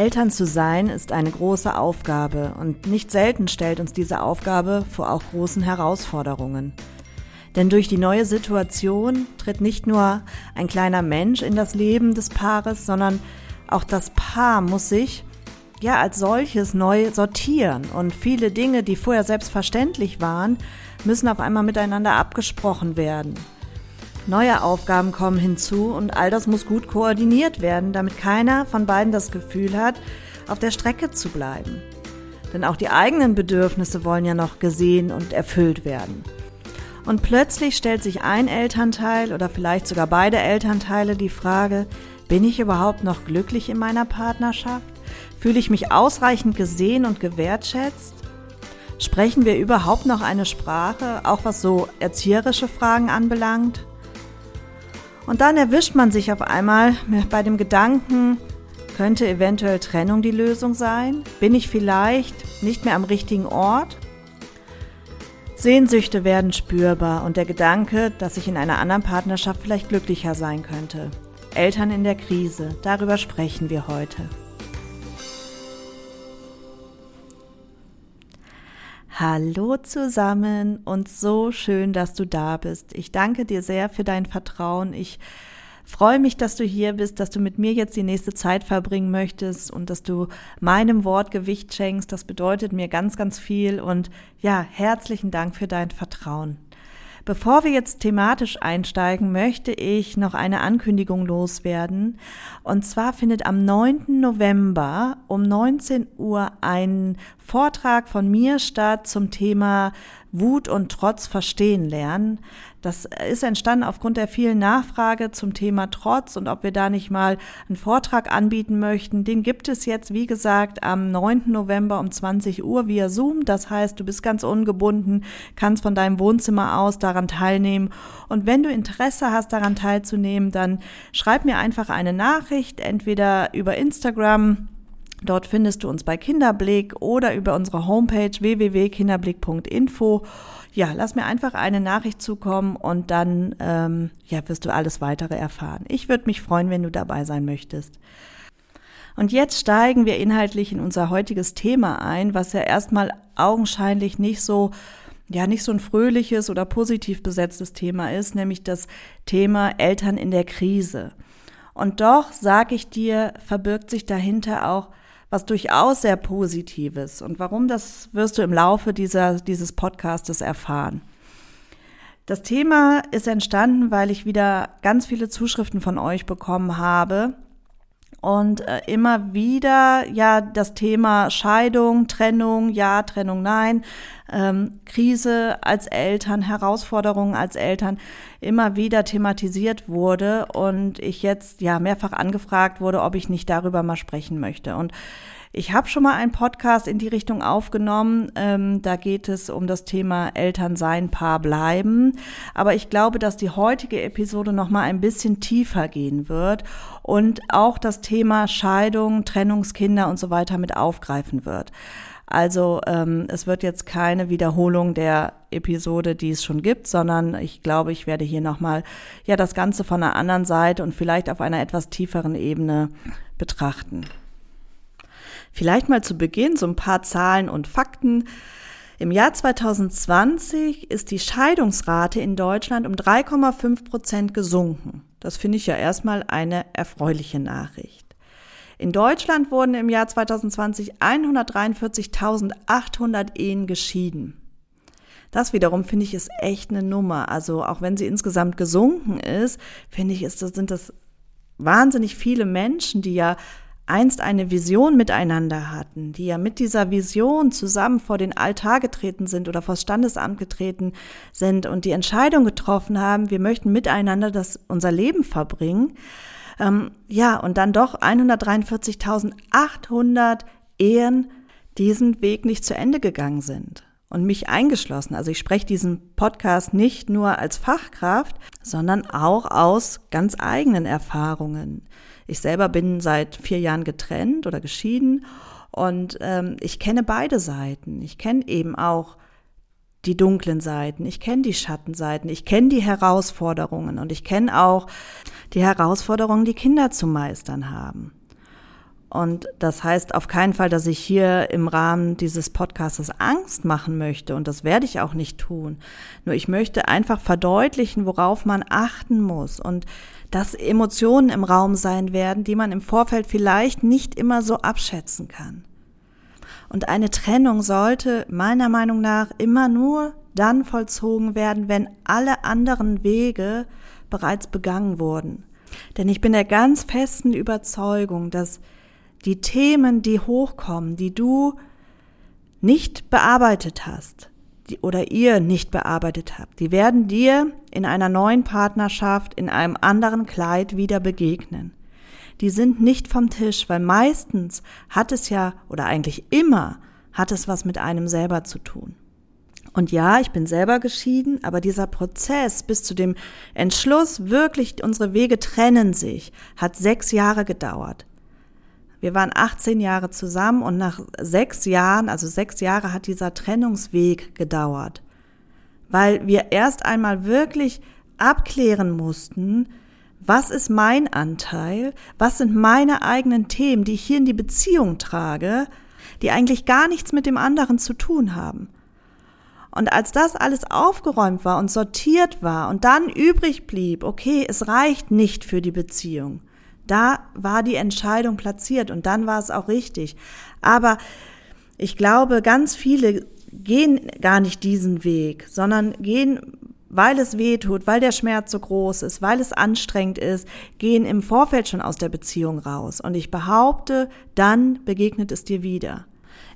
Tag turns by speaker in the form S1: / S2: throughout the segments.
S1: Eltern zu sein ist eine große Aufgabe und nicht selten stellt uns diese Aufgabe vor auch großen Herausforderungen. Denn durch die neue Situation tritt nicht nur ein kleiner Mensch in das Leben des Paares, sondern auch das Paar muss sich ja als solches neu sortieren und viele Dinge, die vorher selbstverständlich waren, müssen auf einmal miteinander abgesprochen werden. Neue Aufgaben kommen hinzu und all das muss gut koordiniert werden, damit keiner von beiden das Gefühl hat, auf der Strecke zu bleiben. Denn auch die eigenen Bedürfnisse wollen ja noch gesehen und erfüllt werden. Und plötzlich stellt sich ein Elternteil oder vielleicht sogar beide Elternteile die Frage, bin ich überhaupt noch glücklich in meiner Partnerschaft? Fühle ich mich ausreichend gesehen und gewertschätzt? Sprechen wir überhaupt noch eine Sprache, auch was so erzieherische Fragen anbelangt? Und dann erwischt man sich auf einmal bei dem Gedanken, könnte eventuell Trennung die Lösung sein? Bin ich vielleicht nicht mehr am richtigen Ort? Sehnsüchte werden spürbar und der Gedanke, dass ich in einer anderen Partnerschaft vielleicht glücklicher sein könnte. Eltern in der Krise, darüber sprechen wir heute. Hallo zusammen und so schön, dass du da bist. Ich danke dir sehr für dein Vertrauen. Ich freue mich, dass du hier bist, dass du mit mir jetzt die nächste Zeit verbringen möchtest und dass du meinem Wort Gewicht schenkst. Das bedeutet mir ganz, ganz viel und ja, herzlichen Dank für dein Vertrauen. Bevor wir jetzt thematisch einsteigen, möchte ich noch eine Ankündigung loswerden. Und zwar findet am 9. November um 19 Uhr ein Vortrag von mir statt zum Thema Wut und Trotz verstehen lernen. Das ist entstanden aufgrund der vielen Nachfrage zum Thema Trotz und ob wir da nicht mal einen Vortrag anbieten möchten. Den gibt es jetzt, wie gesagt, am 9. November um 20 Uhr via Zoom. Das heißt, du bist ganz ungebunden, kannst von deinem Wohnzimmer aus daran teilnehmen. Und wenn du Interesse hast, daran teilzunehmen, dann schreib mir einfach eine Nachricht, entweder über Instagram Dort findest du uns bei Kinderblick oder über unsere Homepage www.kinderblick.info. Ja, lass mir einfach eine Nachricht zukommen und dann ähm, ja, wirst du alles weitere erfahren. Ich würde mich freuen, wenn du dabei sein möchtest. Und jetzt steigen wir inhaltlich in unser heutiges Thema ein, was ja erstmal augenscheinlich nicht so ja nicht so ein fröhliches oder positiv besetztes Thema ist, nämlich das Thema Eltern in der Krise. Und doch, sage ich dir, verbirgt sich dahinter auch was durchaus sehr Positives. Und warum, das wirst du im Laufe dieser, dieses Podcastes erfahren. Das Thema ist entstanden, weil ich wieder ganz viele Zuschriften von euch bekommen habe und äh, immer wieder ja das Thema Scheidung, Trennung, ja, Trennung, nein, ähm, Krise als Eltern, Herausforderungen als Eltern immer wieder thematisiert wurde und ich jetzt ja mehrfach angefragt wurde, ob ich nicht darüber mal sprechen möchte. Und ich habe schon mal einen Podcast in die Richtung aufgenommen. Ähm, da geht es um das Thema Eltern sein, Paar bleiben. Aber ich glaube, dass die heutige Episode noch mal ein bisschen tiefer gehen wird und auch das Thema Scheidung, Trennungskinder und so weiter mit aufgreifen wird. Also ähm, es wird jetzt keine Wiederholung der Episode, die es schon gibt, sondern ich glaube, ich werde hier nochmal ja das Ganze von einer anderen Seite und vielleicht auf einer etwas tieferen Ebene betrachten. Vielleicht mal zu Beginn so ein paar Zahlen und Fakten. Im Jahr 2020 ist die Scheidungsrate in Deutschland um 3,5 Prozent gesunken. Das finde ich ja erstmal eine erfreuliche Nachricht. In Deutschland wurden im Jahr 2020 143.800 Ehen geschieden. Das wiederum finde ich ist echt eine Nummer. Also auch wenn sie insgesamt gesunken ist, finde ich, ist sind das wahnsinnig viele Menschen, die ja einst eine Vision miteinander hatten, die ja mit dieser Vision zusammen vor den Altar getreten sind oder vor das Standesamt getreten sind und die Entscheidung getroffen haben, wir möchten miteinander das unser Leben verbringen. Ähm, ja, und dann doch 143.800 Ehen, diesen Weg nicht zu Ende gegangen sind und mich eingeschlossen. Also ich spreche diesen Podcast nicht nur als Fachkraft, sondern auch aus ganz eigenen Erfahrungen. Ich selber bin seit vier Jahren getrennt oder geschieden und ähm, ich kenne beide Seiten. Ich kenne eben auch die dunklen Seiten, ich kenne die Schattenseiten, ich kenne die Herausforderungen und ich kenne auch die Herausforderungen, die Kinder zu meistern haben. Und das heißt auf keinen Fall, dass ich hier im Rahmen dieses Podcasts Angst machen möchte. Und das werde ich auch nicht tun. Nur ich möchte einfach verdeutlichen, worauf man achten muss. Und dass Emotionen im Raum sein werden, die man im Vorfeld vielleicht nicht immer so abschätzen kann. Und eine Trennung sollte meiner Meinung nach immer nur dann vollzogen werden, wenn alle anderen Wege bereits begangen wurden. Denn ich bin der ganz festen Überzeugung, dass die Themen, die hochkommen, die du nicht bearbeitet hast oder ihr nicht bearbeitet habt, die werden dir in einer neuen Partnerschaft, in einem anderen Kleid wieder begegnen. Die sind nicht vom Tisch, weil meistens hat es ja, oder eigentlich immer, hat es was mit einem selber zu tun. Und ja, ich bin selber geschieden, aber dieser Prozess bis zu dem Entschluss, wirklich unsere Wege trennen sich, hat sechs Jahre gedauert. Wir waren 18 Jahre zusammen und nach sechs Jahren, also sechs Jahre hat dieser Trennungsweg gedauert, weil wir erst einmal wirklich abklären mussten, was ist mein Anteil, was sind meine eigenen Themen, die ich hier in die Beziehung trage, die eigentlich gar nichts mit dem anderen zu tun haben. Und als das alles aufgeräumt war und sortiert war und dann übrig blieb, okay, es reicht nicht für die Beziehung, da war die Entscheidung platziert und dann war es auch richtig. Aber ich glaube, ganz viele gehen gar nicht diesen Weg, sondern gehen, weil es weh tut, weil der Schmerz so groß ist, weil es anstrengend ist, gehen im Vorfeld schon aus der Beziehung raus. Und ich behaupte, dann begegnet es dir wieder.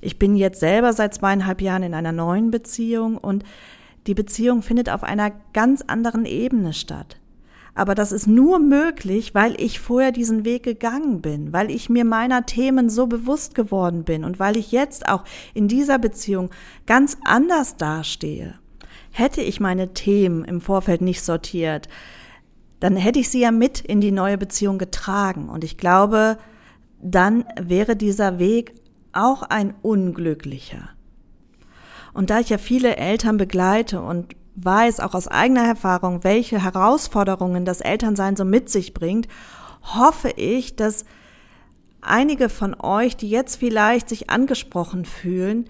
S1: Ich bin jetzt selber seit zweieinhalb Jahren in einer neuen Beziehung und die Beziehung findet auf einer ganz anderen Ebene statt. Aber das ist nur möglich, weil ich vorher diesen Weg gegangen bin, weil ich mir meiner Themen so bewusst geworden bin und weil ich jetzt auch in dieser Beziehung ganz anders dastehe. Hätte ich meine Themen im Vorfeld nicht sortiert, dann hätte ich sie ja mit in die neue Beziehung getragen. Und ich glaube, dann wäre dieser Weg auch ein unglücklicher. Und da ich ja viele Eltern begleite und weiß auch aus eigener Erfahrung, welche Herausforderungen das Elternsein so mit sich bringt, hoffe ich, dass einige von euch, die jetzt vielleicht sich angesprochen fühlen,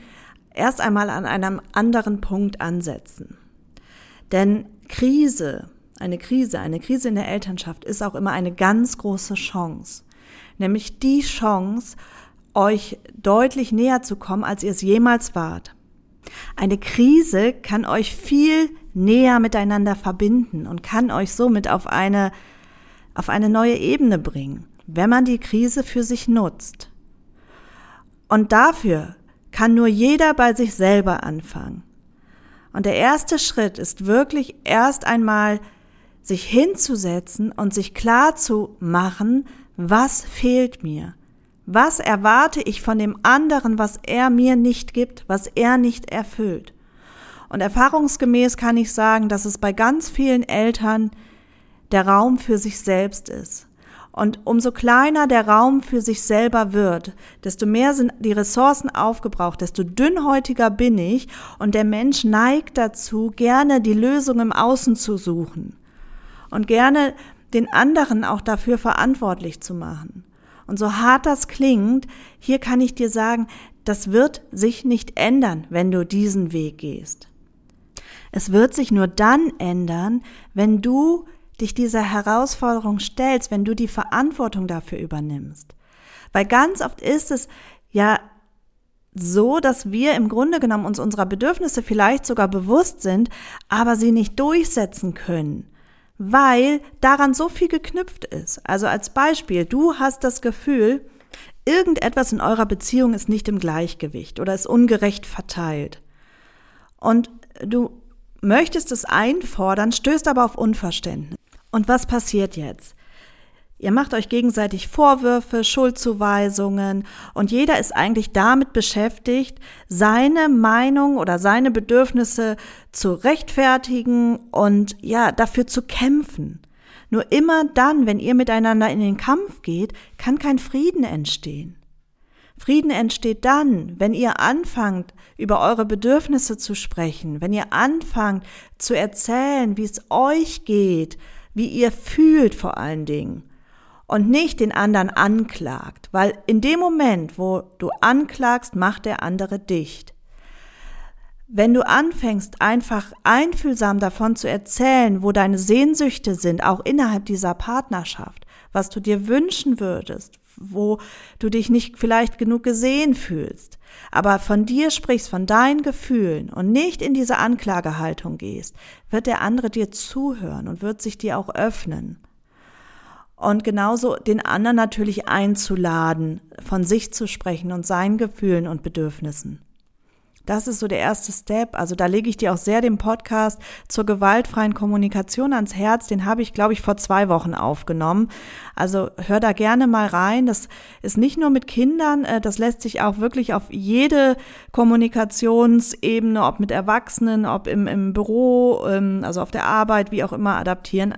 S1: erst einmal an einem anderen Punkt ansetzen. Denn Krise, eine Krise, eine Krise in der Elternschaft ist auch immer eine ganz große Chance. Nämlich die Chance, euch deutlich näher zu kommen, als ihr es jemals wart. Eine Krise kann euch viel näher miteinander verbinden und kann euch somit auf eine, auf eine neue Ebene bringen, wenn man die Krise für sich nutzt. Und dafür kann nur jeder bei sich selber anfangen. Und der erste Schritt ist wirklich erst einmal sich hinzusetzen und sich klar zu machen, was fehlt mir? Was erwarte ich von dem anderen, was er mir nicht gibt, was er nicht erfüllt? Und erfahrungsgemäß kann ich sagen, dass es bei ganz vielen Eltern der Raum für sich selbst ist. Und umso kleiner der Raum für sich selber wird, desto mehr sind die Ressourcen aufgebraucht, desto dünnhäutiger bin ich und der Mensch neigt dazu, gerne die Lösung im Außen zu suchen und gerne den anderen auch dafür verantwortlich zu machen. Und so hart das klingt, hier kann ich dir sagen, das wird sich nicht ändern, wenn du diesen Weg gehst. Es wird sich nur dann ändern, wenn du dich dieser Herausforderung stellst, wenn du die Verantwortung dafür übernimmst. Weil ganz oft ist es ja so, dass wir im Grunde genommen uns unserer Bedürfnisse vielleicht sogar bewusst sind, aber sie nicht durchsetzen können weil daran so viel geknüpft ist. Also als Beispiel, du hast das Gefühl, irgendetwas in eurer Beziehung ist nicht im Gleichgewicht oder ist ungerecht verteilt. Und du möchtest es einfordern, stößt aber auf Unverständnis. Und was passiert jetzt? Ihr macht euch gegenseitig Vorwürfe, Schuldzuweisungen und jeder ist eigentlich damit beschäftigt, seine Meinung oder seine Bedürfnisse zu rechtfertigen und ja, dafür zu kämpfen. Nur immer dann, wenn ihr miteinander in den Kampf geht, kann kein Frieden entstehen. Frieden entsteht dann, wenn ihr anfangt, über eure Bedürfnisse zu sprechen, wenn ihr anfangt zu erzählen, wie es euch geht, wie ihr fühlt vor allen Dingen und nicht den anderen anklagt, weil in dem Moment, wo du anklagst, macht der andere dicht. Wenn du anfängst, einfach einfühlsam davon zu erzählen, wo deine Sehnsüchte sind, auch innerhalb dieser Partnerschaft, was du dir wünschen würdest, wo du dich nicht vielleicht genug gesehen fühlst, aber von dir sprichst, von deinen Gefühlen und nicht in diese Anklagehaltung gehst, wird der andere dir zuhören und wird sich dir auch öffnen und genauso den anderen natürlich einzuladen, von sich zu sprechen und seinen Gefühlen und Bedürfnissen. Das ist so der erste Step. Also da lege ich dir auch sehr den Podcast zur gewaltfreien Kommunikation ans Herz. Den habe ich, glaube ich, vor zwei Wochen aufgenommen. Also hör da gerne mal rein. Das ist nicht nur mit Kindern, äh, das lässt sich auch wirklich auf jede Kommunikationsebene, ob mit Erwachsenen, ob im, im Büro, ähm, also auf der Arbeit, wie auch immer adaptieren.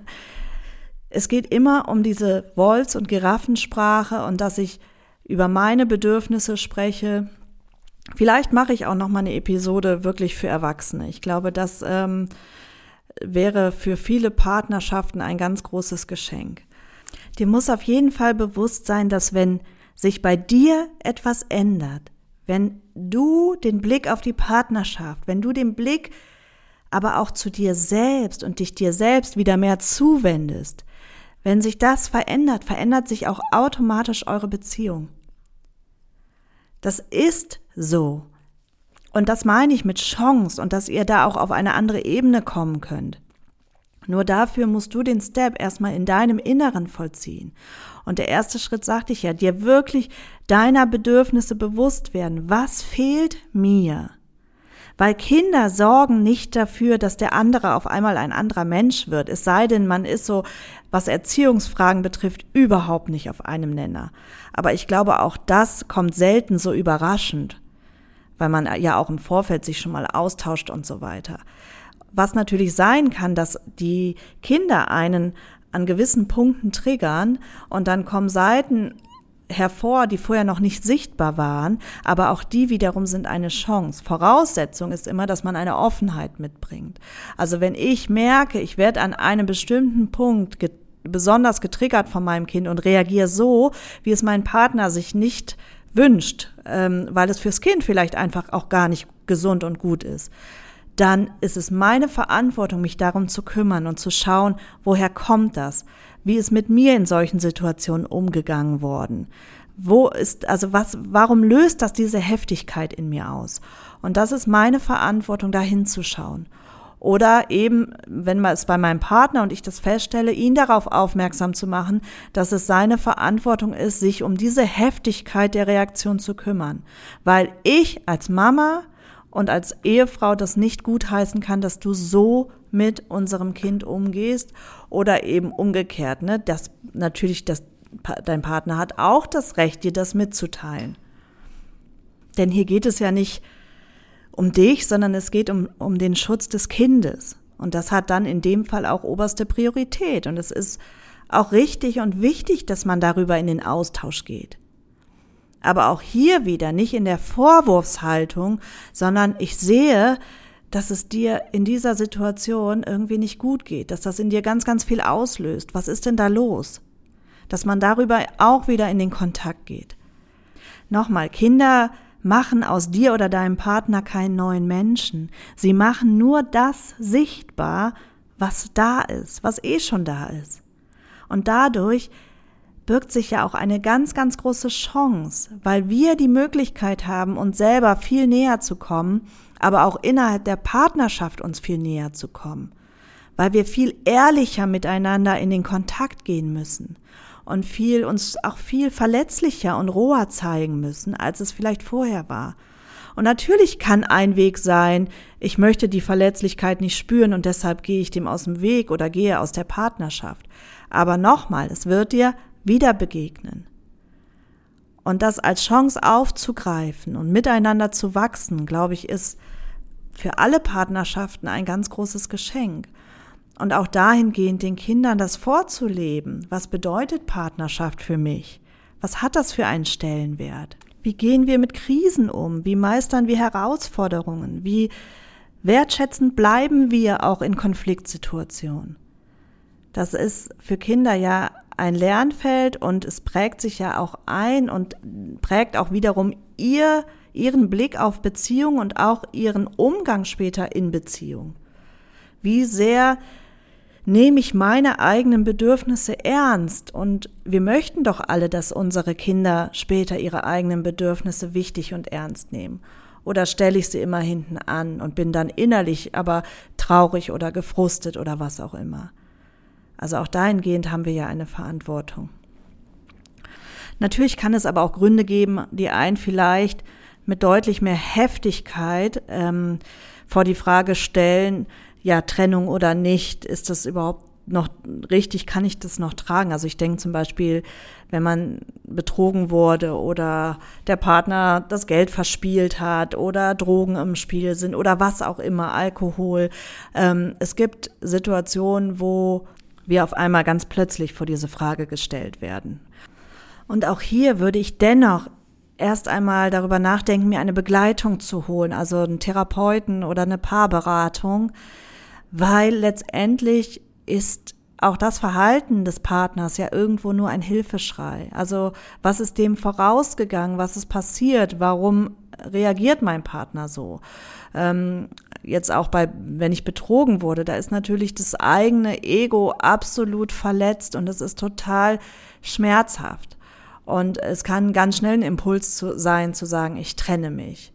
S1: Es geht immer um diese Wolz- und Giraffensprache und dass ich über meine Bedürfnisse spreche. Vielleicht mache ich auch noch mal eine Episode wirklich für Erwachsene. Ich glaube, das ähm, wäre für viele Partnerschaften ein ganz großes Geschenk. Dir muss auf jeden Fall bewusst sein, dass wenn sich bei dir etwas ändert, wenn du den Blick auf die Partnerschaft, wenn du den Blick aber auch zu dir selbst und dich dir selbst wieder mehr zuwendest, wenn sich das verändert, verändert sich auch automatisch eure Beziehung. Das ist so. Und das meine ich mit Chance und dass ihr da auch auf eine andere Ebene kommen könnt. Nur dafür musst du den Step erstmal in deinem Inneren vollziehen. Und der erste Schritt sagte ich ja, dir wirklich deiner Bedürfnisse bewusst werden. Was fehlt mir? Weil Kinder sorgen nicht dafür, dass der andere auf einmal ein anderer Mensch wird. Es sei denn, man ist so, was Erziehungsfragen betrifft, überhaupt nicht auf einem Nenner. Aber ich glaube, auch das kommt selten so überraschend, weil man ja auch im Vorfeld sich schon mal austauscht und so weiter. Was natürlich sein kann, dass die Kinder einen an gewissen Punkten triggern und dann kommen Seiten hervor, die vorher noch nicht sichtbar waren, aber auch die wiederum sind eine Chance. Voraussetzung ist immer, dass man eine Offenheit mitbringt. Also wenn ich merke, ich werde an einem bestimmten Punkt get besonders getriggert von meinem Kind und reagiere so, wie es mein Partner sich nicht wünscht, ähm, weil es fürs Kind vielleicht einfach auch gar nicht gesund und gut ist, dann ist es meine Verantwortung, mich darum zu kümmern und zu schauen, woher kommt das? Wie ist mit mir in solchen Situationen umgegangen worden? Wo ist, also was, warum löst das diese Heftigkeit in mir aus? Und das ist meine Verantwortung, da hinzuschauen. Oder eben, wenn man es bei meinem Partner und ich das feststelle, ihn darauf aufmerksam zu machen, dass es seine Verantwortung ist, sich um diese Heftigkeit der Reaktion zu kümmern. Weil ich als Mama und als Ehefrau das nicht gutheißen kann, dass du so mit unserem Kind umgehst oder eben umgekehrt, ne? Das natürlich das dein Partner hat auch das Recht, dir das mitzuteilen. Denn hier geht es ja nicht um dich, sondern es geht um, um den Schutz des Kindes. Und das hat dann in dem Fall auch oberste Priorität. Und es ist auch richtig und wichtig, dass man darüber in den Austausch geht. Aber auch hier wieder nicht in der Vorwurfshaltung, sondern ich sehe, dass es dir in dieser Situation irgendwie nicht gut geht, dass das in dir ganz, ganz viel auslöst. Was ist denn da los? Dass man darüber auch wieder in den Kontakt geht. Nochmal, Kinder machen aus dir oder deinem Partner keinen neuen Menschen. Sie machen nur das sichtbar, was da ist, was eh schon da ist. Und dadurch birgt sich ja auch eine ganz, ganz große Chance, weil wir die Möglichkeit haben, uns selber viel näher zu kommen, aber auch innerhalb der Partnerschaft uns viel näher zu kommen, weil wir viel ehrlicher miteinander in den Kontakt gehen müssen und viel uns auch viel verletzlicher und roher zeigen müssen, als es vielleicht vorher war. Und natürlich kann ein Weg sein, ich möchte die Verletzlichkeit nicht spüren und deshalb gehe ich dem aus dem Weg oder gehe aus der Partnerschaft. Aber nochmal, es wird dir wieder begegnen. Und das als Chance aufzugreifen und miteinander zu wachsen, glaube ich, ist für alle Partnerschaften ein ganz großes Geschenk. Und auch dahingehend den Kindern das vorzuleben. Was bedeutet Partnerschaft für mich? Was hat das für einen Stellenwert? Wie gehen wir mit Krisen um? Wie meistern wir Herausforderungen? Wie wertschätzend bleiben wir auch in Konfliktsituationen? Das ist für Kinder ja ein Lernfeld und es prägt sich ja auch ein und prägt auch wiederum ihr, ihren Blick auf Beziehung und auch ihren Umgang später in Beziehung. Wie sehr nehme ich meine eigenen Bedürfnisse ernst? Und wir möchten doch alle, dass unsere Kinder später ihre eigenen Bedürfnisse wichtig und ernst nehmen. Oder stelle ich sie immer hinten an und bin dann innerlich aber traurig oder gefrustet oder was auch immer. Also auch dahingehend haben wir ja eine Verantwortung. Natürlich kann es aber auch Gründe geben, die einen vielleicht mit deutlich mehr Heftigkeit ähm, vor die Frage stellen, ja, Trennung oder nicht, ist das überhaupt noch richtig, kann ich das noch tragen? Also ich denke zum Beispiel, wenn man betrogen wurde oder der Partner das Geld verspielt hat oder Drogen im Spiel sind oder was auch immer, Alkohol. Ähm, es gibt Situationen, wo wir auf einmal ganz plötzlich vor diese Frage gestellt werden. Und auch hier würde ich dennoch erst einmal darüber nachdenken, mir eine Begleitung zu holen, also einen Therapeuten oder eine Paarberatung, weil letztendlich ist auch das Verhalten des Partners ja irgendwo nur ein Hilfeschrei. Also was ist dem vorausgegangen, was ist passiert, warum reagiert mein Partner so? Ähm, jetzt auch bei, wenn ich betrogen wurde, da ist natürlich das eigene Ego absolut verletzt und es ist total schmerzhaft. Und es kann ganz schnell ein Impuls zu sein, zu sagen, ich trenne mich.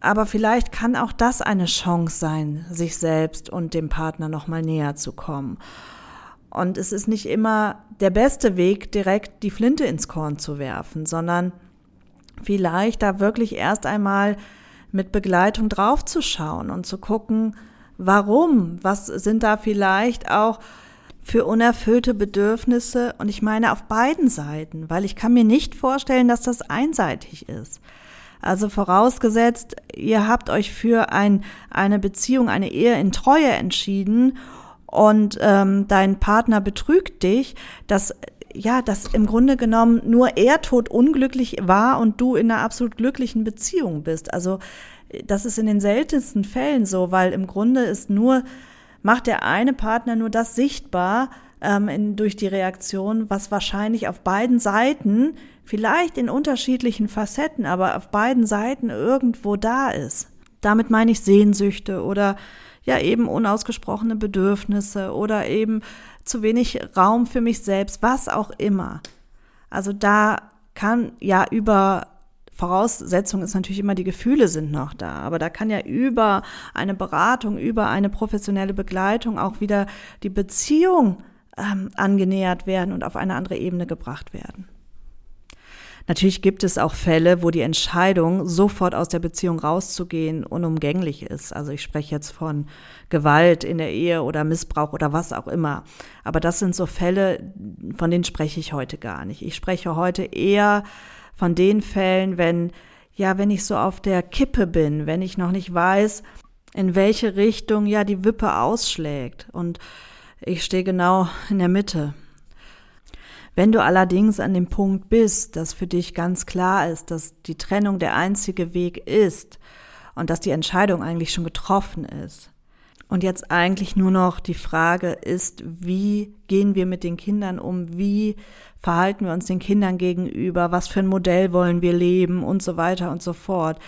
S1: Aber vielleicht kann auch das eine Chance sein, sich selbst und dem Partner nochmal näher zu kommen. Und es ist nicht immer der beste Weg, direkt die Flinte ins Korn zu werfen, sondern vielleicht da wirklich erst einmal mit Begleitung draufzuschauen und zu gucken, warum, was sind da vielleicht auch für unerfüllte Bedürfnisse und ich meine auf beiden Seiten, weil ich kann mir nicht vorstellen, dass das einseitig ist. Also vorausgesetzt, ihr habt euch für ein, eine Beziehung, eine Ehe in Treue entschieden und ähm, dein Partner betrügt dich, dass ja, dass im Grunde genommen nur er tot unglücklich war und du in einer absolut glücklichen Beziehung bist. Also das ist in den seltensten Fällen so, weil im Grunde ist nur macht der eine Partner nur das sichtbar ähm, in, durch die Reaktion, was wahrscheinlich auf beiden Seiten vielleicht in unterschiedlichen Facetten, aber auf beiden Seiten irgendwo da ist. Damit meine ich Sehnsüchte oder ja eben unausgesprochene Bedürfnisse oder eben zu wenig Raum für mich selbst, was auch immer. Also da kann ja über Voraussetzung ist natürlich immer, die Gefühle sind noch da. Aber da kann ja über eine Beratung, über eine professionelle Begleitung auch wieder die Beziehung ähm, angenähert werden und auf eine andere Ebene gebracht werden. Natürlich gibt es auch Fälle, wo die Entscheidung, sofort aus der Beziehung rauszugehen, unumgänglich ist. Also ich spreche jetzt von Gewalt in der Ehe oder Missbrauch oder was auch immer. Aber das sind so Fälle, von denen spreche ich heute gar nicht. Ich spreche heute eher von den Fällen, wenn, ja, wenn ich so auf der Kippe bin, wenn ich noch nicht weiß, in welche Richtung ja die Wippe ausschlägt. Und ich stehe genau in der Mitte. Wenn du allerdings an dem Punkt bist, dass für dich ganz klar ist, dass die Trennung der einzige Weg ist und dass die Entscheidung eigentlich schon getroffen ist, und jetzt eigentlich nur noch die Frage ist, wie gehen wir mit den Kindern um? Wie verhalten wir uns den Kindern gegenüber? Was für ein Modell wollen wir leben? Und so weiter und so fort.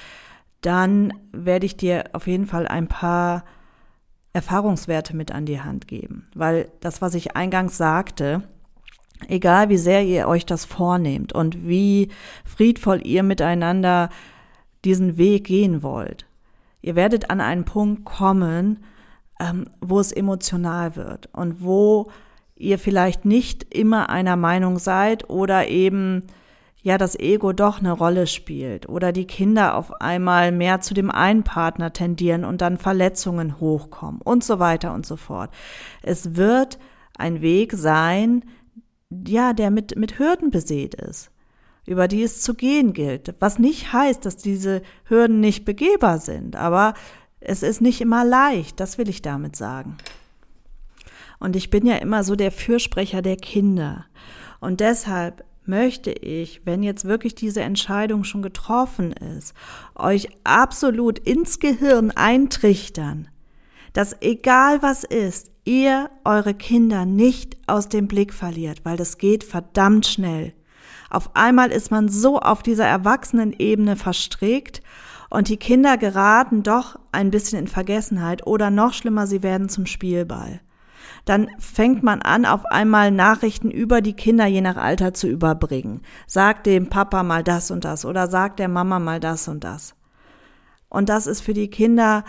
S1: Dann werde ich dir auf jeden Fall ein paar Erfahrungswerte mit an die Hand geben. Weil das, was ich eingangs sagte, egal wie sehr ihr euch das vornehmt und wie friedvoll ihr miteinander diesen Weg gehen wollt, ihr werdet an einen Punkt kommen, ähm, wo es emotional wird und wo ihr vielleicht nicht immer einer Meinung seid oder eben ja das Ego doch eine Rolle spielt oder die Kinder auf einmal mehr zu dem einen Partner tendieren und dann Verletzungen hochkommen und so weiter und so fort. Es wird ein Weg sein, ja, der mit, mit Hürden besät ist, über die es zu gehen gilt. Was nicht heißt, dass diese Hürden nicht begehbar sind, aber es ist nicht immer leicht, das will ich damit sagen. Und ich bin ja immer so der Fürsprecher der Kinder. Und deshalb möchte ich, wenn jetzt wirklich diese Entscheidung schon getroffen ist, euch absolut ins Gehirn eintrichtern, dass egal was ist, ihr eure Kinder nicht aus dem Blick verliert, weil das geht verdammt schnell. Auf einmal ist man so auf dieser Erwachsenenebene verstrickt und die Kinder geraten doch ein bisschen in Vergessenheit oder noch schlimmer, sie werden zum Spielball. Dann fängt man an, auf einmal Nachrichten über die Kinder je nach Alter zu überbringen. Sagt dem Papa mal das und das oder sagt der Mama mal das und das. Und das ist für die Kinder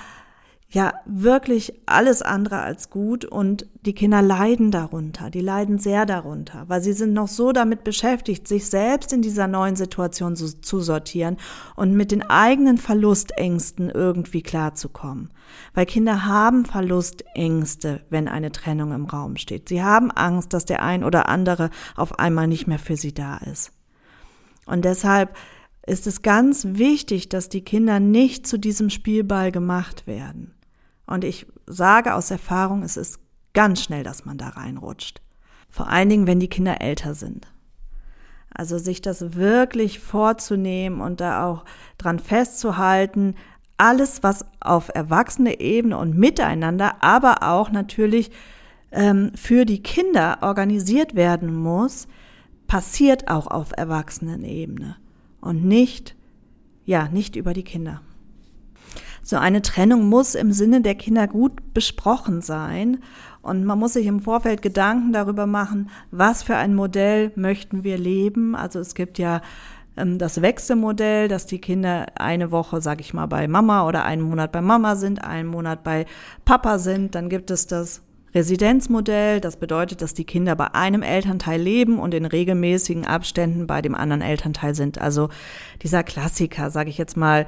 S1: ja wirklich alles andere als gut und die Kinder leiden darunter, die leiden sehr darunter, weil sie sind noch so damit beschäftigt, sich selbst in dieser neuen Situation zu, zu sortieren und mit den eigenen Verlustängsten irgendwie klarzukommen. Weil Kinder haben Verlustängste, wenn eine Trennung im Raum steht. Sie haben Angst, dass der ein oder andere auf einmal nicht mehr für sie da ist. Und deshalb ist es ganz wichtig, dass die Kinder nicht zu diesem Spielball gemacht werden. Und ich sage aus Erfahrung, es ist ganz schnell, dass man da reinrutscht. Vor allen Dingen, wenn die Kinder älter sind. Also sich das wirklich vorzunehmen und da auch dran festzuhalten, alles, was auf erwachsene Ebene und miteinander, aber auch natürlich ähm, für die Kinder organisiert werden muss, passiert auch auf Erwachsenenebene und nicht, ja, nicht über die Kinder. So eine Trennung muss im Sinne der Kinder gut besprochen sein und man muss sich im Vorfeld Gedanken darüber machen, was für ein Modell möchten wir leben. Also es gibt ja ähm, das Wechselmodell, dass die Kinder eine Woche, sage ich mal, bei Mama oder einen Monat bei Mama sind, einen Monat bei Papa sind. Dann gibt es das Residenzmodell, das bedeutet, dass die Kinder bei einem Elternteil leben und in regelmäßigen Abständen bei dem anderen Elternteil sind. Also dieser Klassiker, sage ich jetzt mal,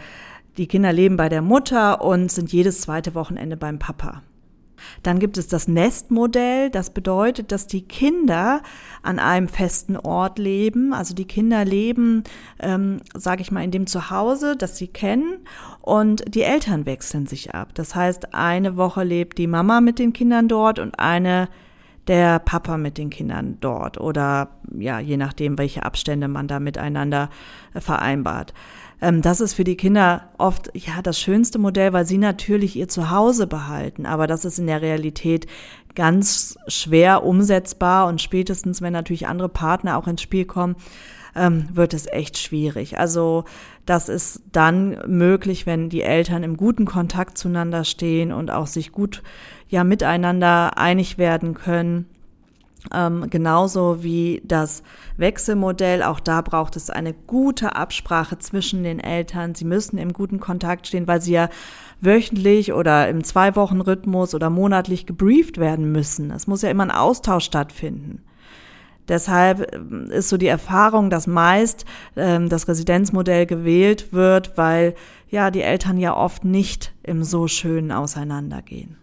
S1: die Kinder leben bei der Mutter und sind jedes zweite Wochenende beim Papa. Dann gibt es das Nestmodell. Das bedeutet, dass die Kinder an einem festen Ort leben. Also die Kinder leben, ähm, sage ich mal, in dem Zuhause, das sie kennen. Und die Eltern wechseln sich ab. Das heißt, eine Woche lebt die Mama mit den Kindern dort und eine der Papa mit den Kindern dort. Oder ja, je nachdem, welche Abstände man da miteinander äh, vereinbart. Ähm, das ist für die Kinder oft ja das schönste Modell, weil sie natürlich ihr Zuhause behalten. Aber das ist in der Realität ganz schwer umsetzbar und spätestens, wenn natürlich andere Partner auch ins Spiel kommen, ähm, wird es echt schwierig. Also das ist dann möglich, wenn die Eltern im guten Kontakt zueinander stehen und auch sich gut ja miteinander einig werden können ähm, genauso wie das Wechselmodell, auch da braucht es eine gute Absprache zwischen den Eltern. Sie müssen im guten Kontakt stehen, weil sie ja wöchentlich oder im Zwei-Wochen-Rhythmus oder monatlich gebrieft werden müssen. Es muss ja immer ein Austausch stattfinden. Deshalb ähm, ist so die Erfahrung, dass meist ähm, das Residenzmodell gewählt wird, weil ja die Eltern ja oft nicht im so schönen Auseinandergehen.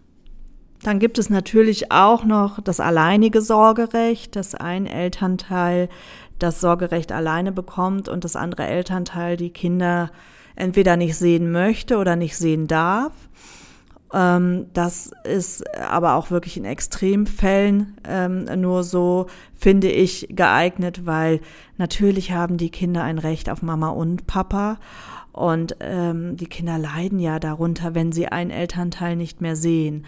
S1: Dann gibt es natürlich auch noch das alleinige Sorgerecht, dass ein Elternteil das Sorgerecht alleine bekommt und das andere Elternteil die Kinder entweder nicht sehen möchte oder nicht sehen darf. Ähm, das ist aber auch wirklich in Extremfällen ähm, nur so, finde ich, geeignet, weil natürlich haben die Kinder ein Recht auf Mama und Papa. Und ähm, die Kinder leiden ja darunter, wenn sie einen Elternteil nicht mehr sehen.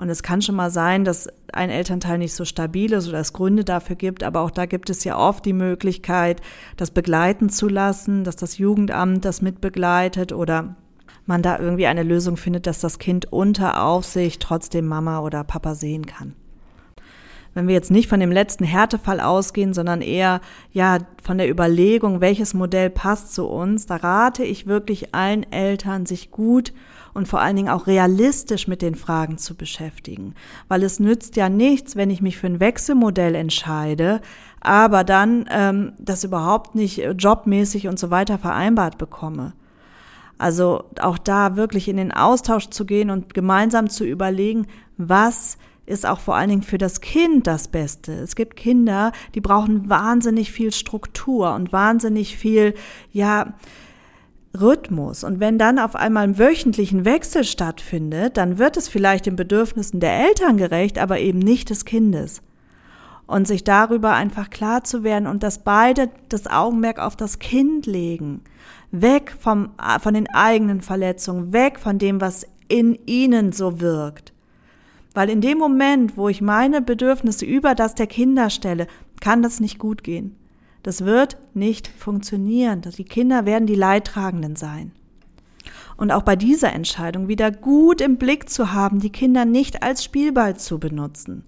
S1: Und es kann schon mal sein, dass ein Elternteil nicht so stabil ist oder es Gründe dafür gibt, aber auch da gibt es ja oft die Möglichkeit, das begleiten zu lassen, dass das Jugendamt das mitbegleitet oder man da irgendwie eine Lösung findet, dass das Kind unter Aufsicht trotzdem Mama oder Papa sehen kann. Wenn wir jetzt nicht von dem letzten Härtefall ausgehen, sondern eher ja von der Überlegung, welches Modell passt zu uns, da rate ich wirklich allen Eltern, sich gut und vor allen Dingen auch realistisch mit den Fragen zu beschäftigen. Weil es nützt ja nichts, wenn ich mich für ein Wechselmodell entscheide, aber dann ähm, das überhaupt nicht jobmäßig und so weiter vereinbart bekomme. Also auch da wirklich in den Austausch zu gehen und gemeinsam zu überlegen, was ist auch vor allen Dingen für das Kind das Beste. Es gibt Kinder, die brauchen wahnsinnig viel Struktur und wahnsinnig viel, ja, Rhythmus. Und wenn dann auf einmal ein wöchentlichen Wechsel stattfindet, dann wird es vielleicht den Bedürfnissen der Eltern gerecht, aber eben nicht des Kindes. Und sich darüber einfach klar zu werden und dass beide das Augenmerk auf das Kind legen. Weg vom, von den eigenen Verletzungen, weg von dem, was in ihnen so wirkt. Weil in dem Moment, wo ich meine Bedürfnisse über das der Kinder stelle, kann das nicht gut gehen. Das wird nicht funktionieren. Die Kinder werden die Leidtragenden sein. Und auch bei dieser Entscheidung wieder gut im Blick zu haben, die Kinder nicht als Spielball zu benutzen.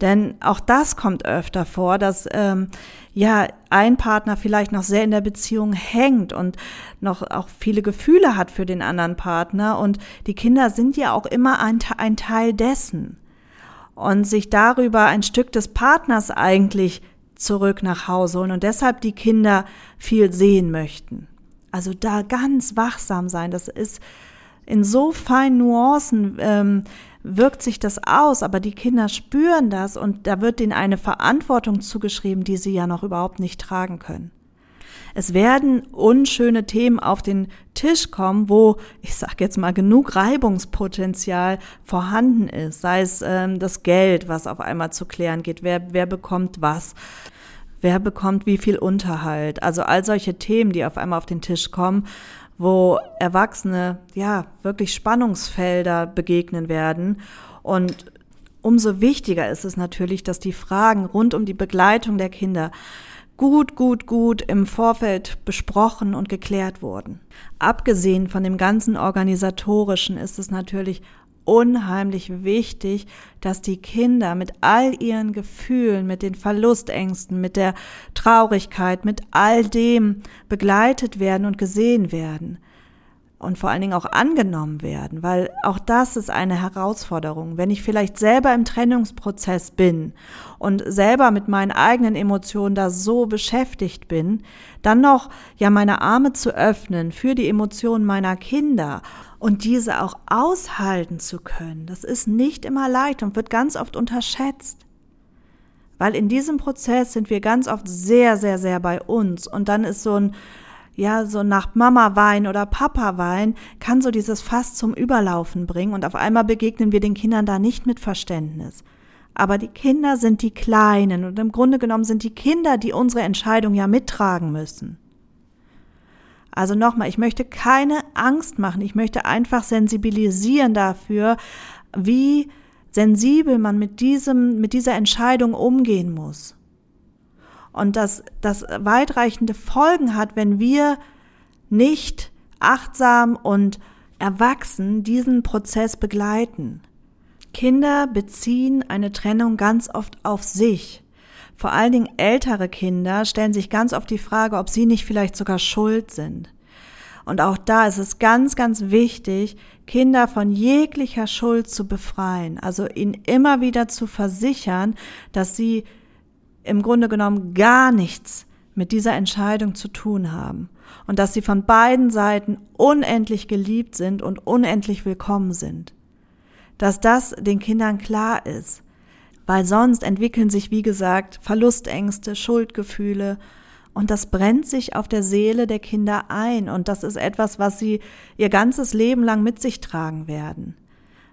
S1: Denn auch das kommt öfter vor, dass ähm, ja ein Partner vielleicht noch sehr in der Beziehung hängt und noch auch viele Gefühle hat für den anderen Partner und die Kinder sind ja auch immer ein, ein Teil dessen. Und sich darüber ein Stück des Partners eigentlich zurück nach Hause holen und deshalb die Kinder viel sehen möchten. Also da ganz wachsam sein, das ist in so feinen Nuancen ähm, wirkt sich das aus, aber die Kinder spüren das und da wird ihnen eine Verantwortung zugeschrieben, die sie ja noch überhaupt nicht tragen können. Es werden unschöne Themen auf den Tisch kommen, wo, ich sage jetzt mal, genug Reibungspotenzial vorhanden ist. Sei es ähm, das Geld, was auf einmal zu klären geht, wer, wer bekommt was, wer bekommt wie viel Unterhalt. Also all solche Themen, die auf einmal auf den Tisch kommen, wo Erwachsene ja wirklich Spannungsfelder begegnen werden. Und umso wichtiger ist es natürlich, dass die Fragen rund um die Begleitung der Kinder gut, gut, gut im Vorfeld besprochen und geklärt wurden. Abgesehen von dem ganzen organisatorischen ist es natürlich unheimlich wichtig, dass die Kinder mit all ihren Gefühlen, mit den Verlustängsten, mit der Traurigkeit, mit all dem begleitet werden und gesehen werden und vor allen Dingen auch angenommen werden, weil auch das ist eine Herausforderung. Wenn ich vielleicht selber im Trennungsprozess bin und selber mit meinen eigenen Emotionen da so beschäftigt bin, dann noch ja meine Arme zu öffnen für die Emotionen meiner Kinder und diese auch aushalten zu können, das ist nicht immer leicht und wird ganz oft unterschätzt. Weil in diesem Prozess sind wir ganz oft sehr, sehr, sehr bei uns und dann ist so ein ja, so nach Mama Wein oder Papa Wein kann so dieses Fass zum Überlaufen bringen und auf einmal begegnen wir den Kindern da nicht mit Verständnis. Aber die Kinder sind die Kleinen und im Grunde genommen sind die Kinder, die unsere Entscheidung ja mittragen müssen. Also nochmal, ich möchte keine Angst machen, ich möchte einfach sensibilisieren dafür, wie sensibel man mit diesem, mit dieser Entscheidung umgehen muss und dass das weitreichende Folgen hat, wenn wir nicht achtsam und erwachsen diesen Prozess begleiten. Kinder beziehen eine Trennung ganz oft auf sich. Vor allen Dingen ältere Kinder stellen sich ganz oft die Frage, ob sie nicht vielleicht sogar schuld sind. Und auch da ist es ganz, ganz wichtig, Kinder von jeglicher Schuld zu befreien, also ihnen immer wieder zu versichern, dass sie im Grunde genommen gar nichts mit dieser Entscheidung zu tun haben. Und dass sie von beiden Seiten unendlich geliebt sind und unendlich willkommen sind. Dass das den Kindern klar ist, weil sonst entwickeln sich, wie gesagt, Verlustängste, Schuldgefühle. Und das brennt sich auf der Seele der Kinder ein. Und das ist etwas, was sie ihr ganzes Leben lang mit sich tragen werden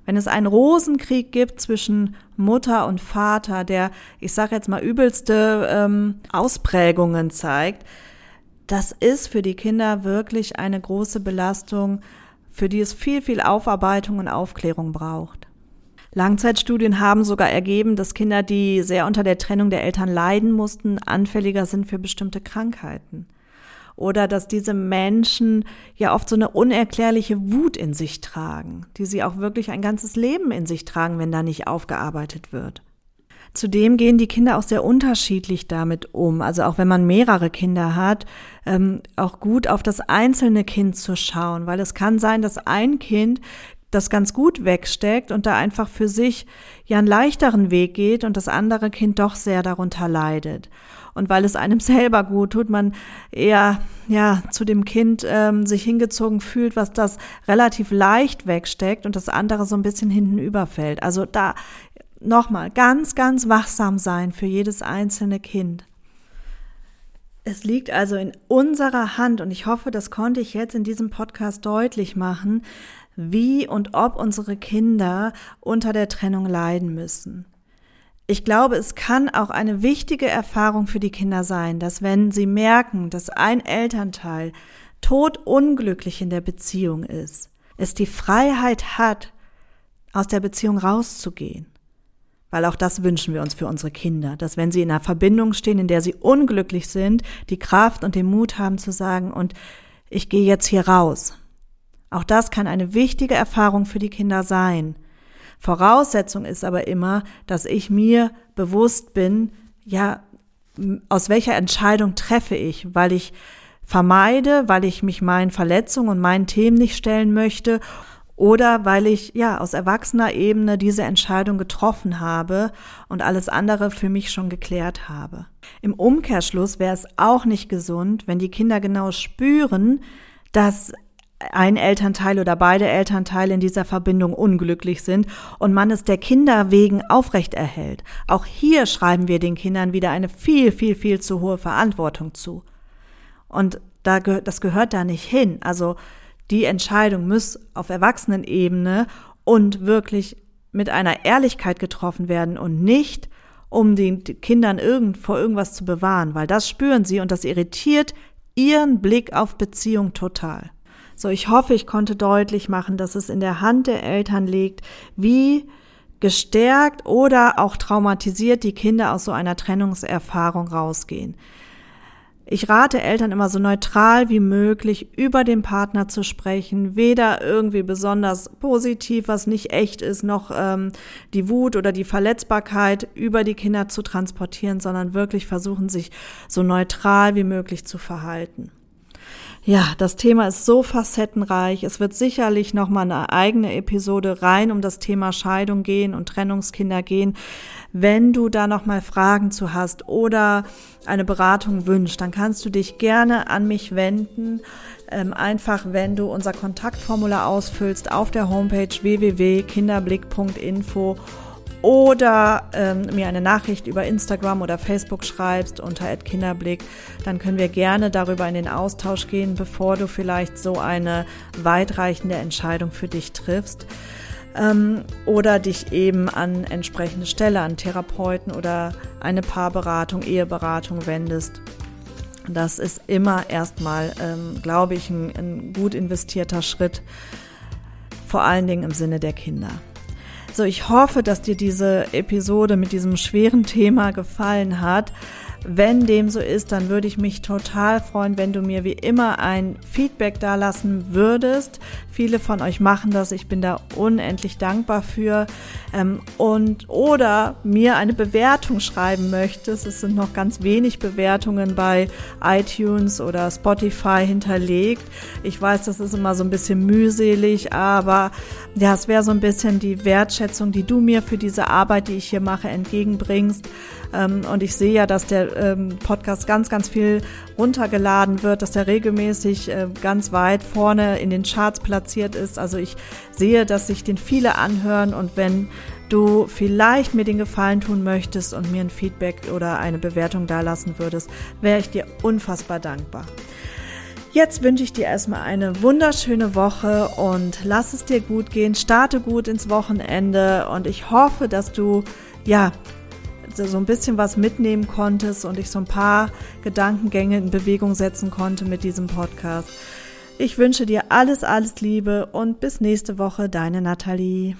S1: wenn es einen Rosenkrieg gibt zwischen Mutter und Vater, der, ich sage jetzt mal, übelste ähm, Ausprägungen zeigt, das ist für die Kinder wirklich eine große Belastung, für die es viel, viel Aufarbeitung und Aufklärung braucht. Langzeitstudien haben sogar ergeben, dass Kinder, die sehr unter der Trennung der Eltern leiden mussten, anfälliger sind für bestimmte Krankheiten oder dass diese Menschen ja oft so eine unerklärliche Wut in sich tragen, die sie auch wirklich ein ganzes Leben in sich tragen, wenn da nicht aufgearbeitet wird. Zudem gehen die Kinder auch sehr unterschiedlich damit um. Also auch wenn man mehrere Kinder hat, ähm, auch gut auf das einzelne Kind zu schauen, weil es kann sein, dass ein Kind das ganz gut wegsteckt und da einfach für sich ja einen leichteren Weg geht und das andere Kind doch sehr darunter leidet und weil es einem selber gut tut, man eher ja zu dem Kind ähm, sich hingezogen fühlt, was das relativ leicht wegsteckt und das andere so ein bisschen hinten überfällt. Also da nochmal ganz, ganz wachsam sein für jedes einzelne Kind. Es liegt also in unserer Hand und ich hoffe, das konnte ich jetzt in diesem Podcast deutlich machen, wie und ob unsere Kinder unter der Trennung leiden müssen. Ich glaube, es kann auch eine wichtige Erfahrung für die Kinder sein, dass wenn sie merken, dass ein Elternteil todunglücklich in der Beziehung ist, es die Freiheit hat, aus der Beziehung rauszugehen. Weil auch das wünschen wir uns für unsere Kinder, dass wenn sie in einer Verbindung stehen, in der sie unglücklich sind, die Kraft und den Mut haben zu sagen, und ich gehe jetzt hier raus. Auch das kann eine wichtige Erfahrung für die Kinder sein. Voraussetzung ist aber immer, dass ich mir bewusst bin, ja, aus welcher Entscheidung treffe ich, weil ich vermeide, weil ich mich meinen Verletzungen und meinen Themen nicht stellen möchte oder weil ich ja aus erwachsener Ebene diese Entscheidung getroffen habe und alles andere für mich schon geklärt habe. Im Umkehrschluss wäre es auch nicht gesund, wenn die Kinder genau spüren, dass ein Elternteil oder beide Elternteile in dieser Verbindung unglücklich sind und man es der Kinder wegen aufrechterhält. Auch hier schreiben wir den Kindern wieder eine viel, viel, viel zu hohe Verantwortung zu. Und da, das gehört da nicht hin. Also die Entscheidung muss auf Erwachsenenebene und wirklich mit einer Ehrlichkeit getroffen werden und nicht, um den Kindern irgend, vor irgendwas zu bewahren, weil das spüren sie und das irritiert ihren Blick auf Beziehung total. So, ich hoffe, ich konnte deutlich machen, dass es in der Hand der Eltern liegt, wie gestärkt oder auch traumatisiert die Kinder aus so einer Trennungserfahrung rausgehen. Ich rate Eltern immer so neutral wie möglich über den Partner zu sprechen, weder irgendwie besonders positiv, was nicht echt ist, noch ähm, die Wut oder die Verletzbarkeit über die Kinder zu transportieren, sondern wirklich versuchen, sich so neutral wie möglich zu verhalten. Ja, das Thema ist so facettenreich. Es wird sicherlich noch mal eine eigene Episode rein um das Thema Scheidung gehen und Trennungskinder gehen. Wenn du da noch mal Fragen zu hast oder eine Beratung wünschst, dann kannst du dich gerne an mich wenden. Ähm, einfach, wenn du unser Kontaktformular ausfüllst auf der Homepage www.kinderblick.info oder ähm, mir eine Nachricht über Instagram oder Facebook schreibst unter Kinderblick, dann können wir gerne darüber in den Austausch gehen, bevor du vielleicht so eine weitreichende Entscheidung für dich triffst. Ähm, oder dich eben an entsprechende Stelle, an Therapeuten oder eine Paarberatung, Eheberatung wendest. Das ist immer erstmal, ähm, glaube ich, ein, ein gut investierter Schritt, vor allen Dingen im Sinne der Kinder. So, ich hoffe, dass dir diese Episode mit diesem schweren Thema gefallen hat. Wenn dem so ist, dann würde ich mich total freuen, wenn du mir wie immer ein Feedback dalassen würdest. Viele von euch machen das. Ich bin da unendlich dankbar für. Ähm, und oder mir eine Bewertung schreiben möchtest. Es sind noch ganz wenig Bewertungen bei iTunes oder Spotify hinterlegt. Ich weiß, das ist immer so ein bisschen mühselig, aber ja, es wäre so ein bisschen die Wertschätzung, die du mir für diese Arbeit, die ich hier mache, entgegenbringst. Ähm, und ich sehe ja, dass der ähm, Podcast ganz, ganz viel runtergeladen wird, dass er regelmäßig äh, ganz weit vorne in den Charts platziert ist. Also ich sehe, dass sich den viele anhören und wenn du vielleicht mir den Gefallen tun möchtest und mir ein Feedback oder eine Bewertung dalassen würdest, wäre ich dir unfassbar dankbar. Jetzt wünsche ich dir erstmal eine wunderschöne Woche und lass es dir gut gehen, starte gut ins Wochenende und ich hoffe, dass du ja so ein bisschen was mitnehmen konntest und ich so ein paar Gedankengänge in Bewegung setzen konnte mit diesem Podcast. Ich wünsche dir alles, alles Liebe und bis nächste Woche, deine Nathalie.